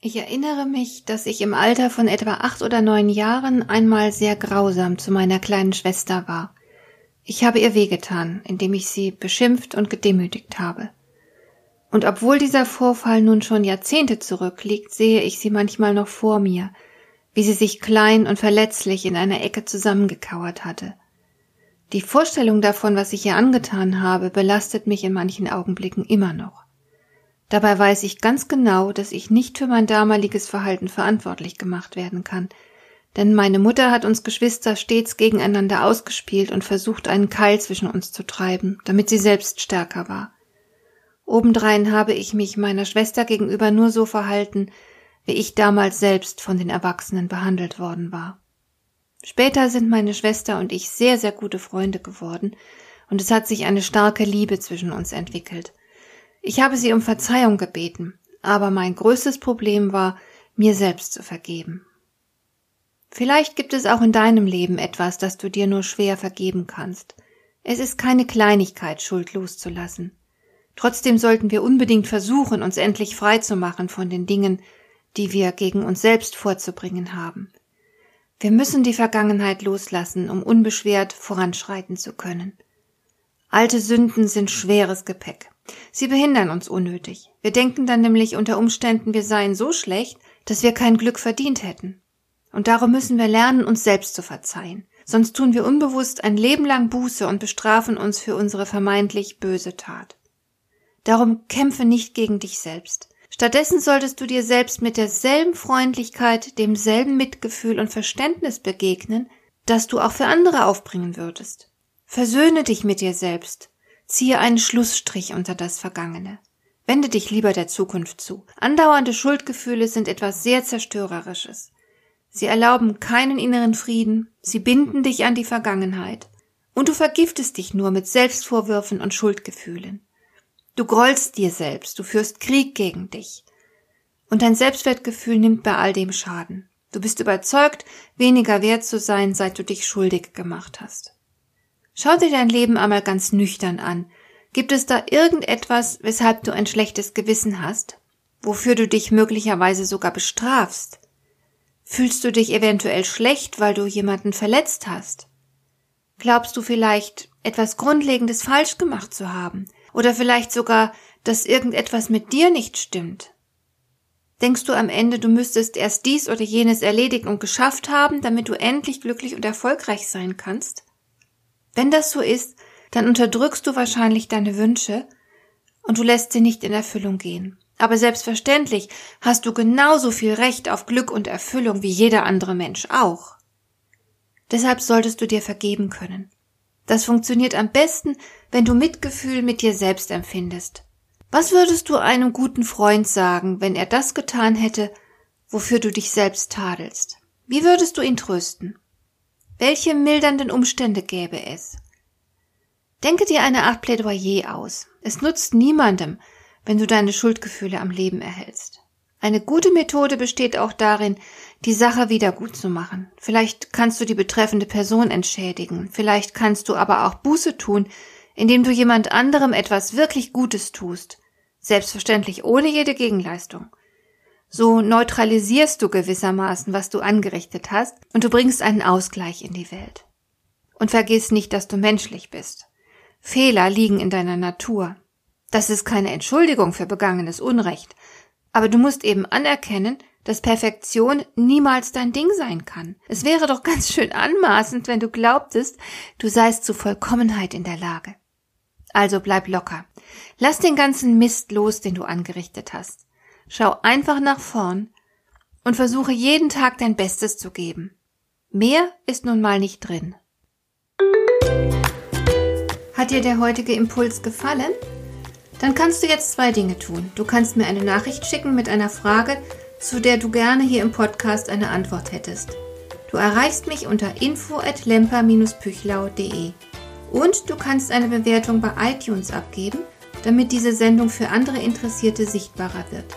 Ich erinnere mich, dass ich im Alter von etwa acht oder neun Jahren einmal sehr grausam zu meiner kleinen Schwester war. Ich habe ihr wehgetan, indem ich sie beschimpft und gedemütigt habe. Und obwohl dieser Vorfall nun schon Jahrzehnte zurückliegt, sehe ich sie manchmal noch vor mir, wie sie sich klein und verletzlich in einer Ecke zusammengekauert hatte. Die Vorstellung davon, was ich ihr angetan habe, belastet mich in manchen Augenblicken immer noch. Dabei weiß ich ganz genau, dass ich nicht für mein damaliges Verhalten verantwortlich gemacht werden kann, denn meine Mutter hat uns Geschwister stets gegeneinander ausgespielt und versucht, einen Keil zwischen uns zu treiben, damit sie selbst stärker war. Obendrein habe ich mich meiner Schwester gegenüber nur so verhalten, wie ich damals selbst von den Erwachsenen behandelt worden war. Später sind meine Schwester und ich sehr, sehr gute Freunde geworden, und es hat sich eine starke Liebe zwischen uns entwickelt. Ich habe sie um Verzeihung gebeten, aber mein größtes Problem war, mir selbst zu vergeben. Vielleicht gibt es auch in deinem Leben etwas, das du dir nur schwer vergeben kannst. Es ist keine Kleinigkeit, Schuld loszulassen. Trotzdem sollten wir unbedingt versuchen, uns endlich frei zu machen von den Dingen, die wir gegen uns selbst vorzubringen haben. Wir müssen die Vergangenheit loslassen, um unbeschwert voranschreiten zu können. Alte Sünden sind schweres Gepäck. Sie behindern uns unnötig. Wir denken dann nämlich unter Umständen, wir seien so schlecht, dass wir kein Glück verdient hätten. Und darum müssen wir lernen, uns selbst zu verzeihen. Sonst tun wir unbewusst ein Leben lang Buße und bestrafen uns für unsere vermeintlich böse Tat. Darum kämpfe nicht gegen dich selbst. Stattdessen solltest du dir selbst mit derselben Freundlichkeit, demselben Mitgefühl und Verständnis begegnen, das du auch für andere aufbringen würdest. Versöhne dich mit dir selbst Ziehe einen Schlussstrich unter das Vergangene. Wende dich lieber der Zukunft zu. Andauernde Schuldgefühle sind etwas sehr Zerstörerisches. Sie erlauben keinen inneren Frieden, sie binden dich an die Vergangenheit. Und du vergiftest dich nur mit Selbstvorwürfen und Schuldgefühlen. Du grollst dir selbst, du führst Krieg gegen dich. Und dein Selbstwertgefühl nimmt bei all dem Schaden. Du bist überzeugt, weniger wert zu sein, seit du dich schuldig gemacht hast. Schau dir dein Leben einmal ganz nüchtern an. Gibt es da irgendetwas, weshalb du ein schlechtes Gewissen hast? Wofür du dich möglicherweise sogar bestrafst? Fühlst du dich eventuell schlecht, weil du jemanden verletzt hast? Glaubst du vielleicht, etwas Grundlegendes falsch gemacht zu haben? Oder vielleicht sogar, dass irgendetwas mit dir nicht stimmt? Denkst du am Ende, du müsstest erst dies oder jenes erledigt und geschafft haben, damit du endlich glücklich und erfolgreich sein kannst? Wenn das so ist, dann unterdrückst du wahrscheinlich deine Wünsche und du lässt sie nicht in Erfüllung gehen. Aber selbstverständlich hast du genauso viel Recht auf Glück und Erfüllung wie jeder andere Mensch auch. Deshalb solltest du dir vergeben können. Das funktioniert am besten, wenn du Mitgefühl mit dir selbst empfindest. Was würdest du einem guten Freund sagen, wenn er das getan hätte, wofür du dich selbst tadelst? Wie würdest du ihn trösten? Welche mildernden Umstände gäbe es? Denke dir eine Art Plädoyer aus. Es nutzt niemandem, wenn du deine Schuldgefühle am Leben erhältst. Eine gute Methode besteht auch darin, die Sache wieder gut zu machen. Vielleicht kannst du die betreffende Person entschädigen, vielleicht kannst du aber auch Buße tun, indem du jemand anderem etwas wirklich Gutes tust, selbstverständlich ohne jede Gegenleistung. So neutralisierst du gewissermaßen, was du angerichtet hast, und du bringst einen Ausgleich in die Welt. Und vergiss nicht, dass du menschlich bist. Fehler liegen in deiner Natur. Das ist keine Entschuldigung für begangenes Unrecht, aber du musst eben anerkennen, dass Perfektion niemals dein Ding sein kann. Es wäre doch ganz schön anmaßend, wenn du glaubtest, du seist zu Vollkommenheit in der Lage. Also bleib locker. Lass den ganzen Mist los, den du angerichtet hast. Schau einfach nach vorn und versuche jeden Tag dein Bestes zu geben. Mehr ist nun mal nicht drin. Hat dir der heutige Impuls gefallen? Dann kannst du jetzt zwei Dinge tun. Du kannst mir eine Nachricht schicken mit einer Frage, zu der du gerne hier im Podcast eine Antwort hättest. Du erreichst mich unter info at lemper-püchlau.de und du kannst eine Bewertung bei iTunes abgeben, damit diese Sendung für andere Interessierte sichtbarer wird.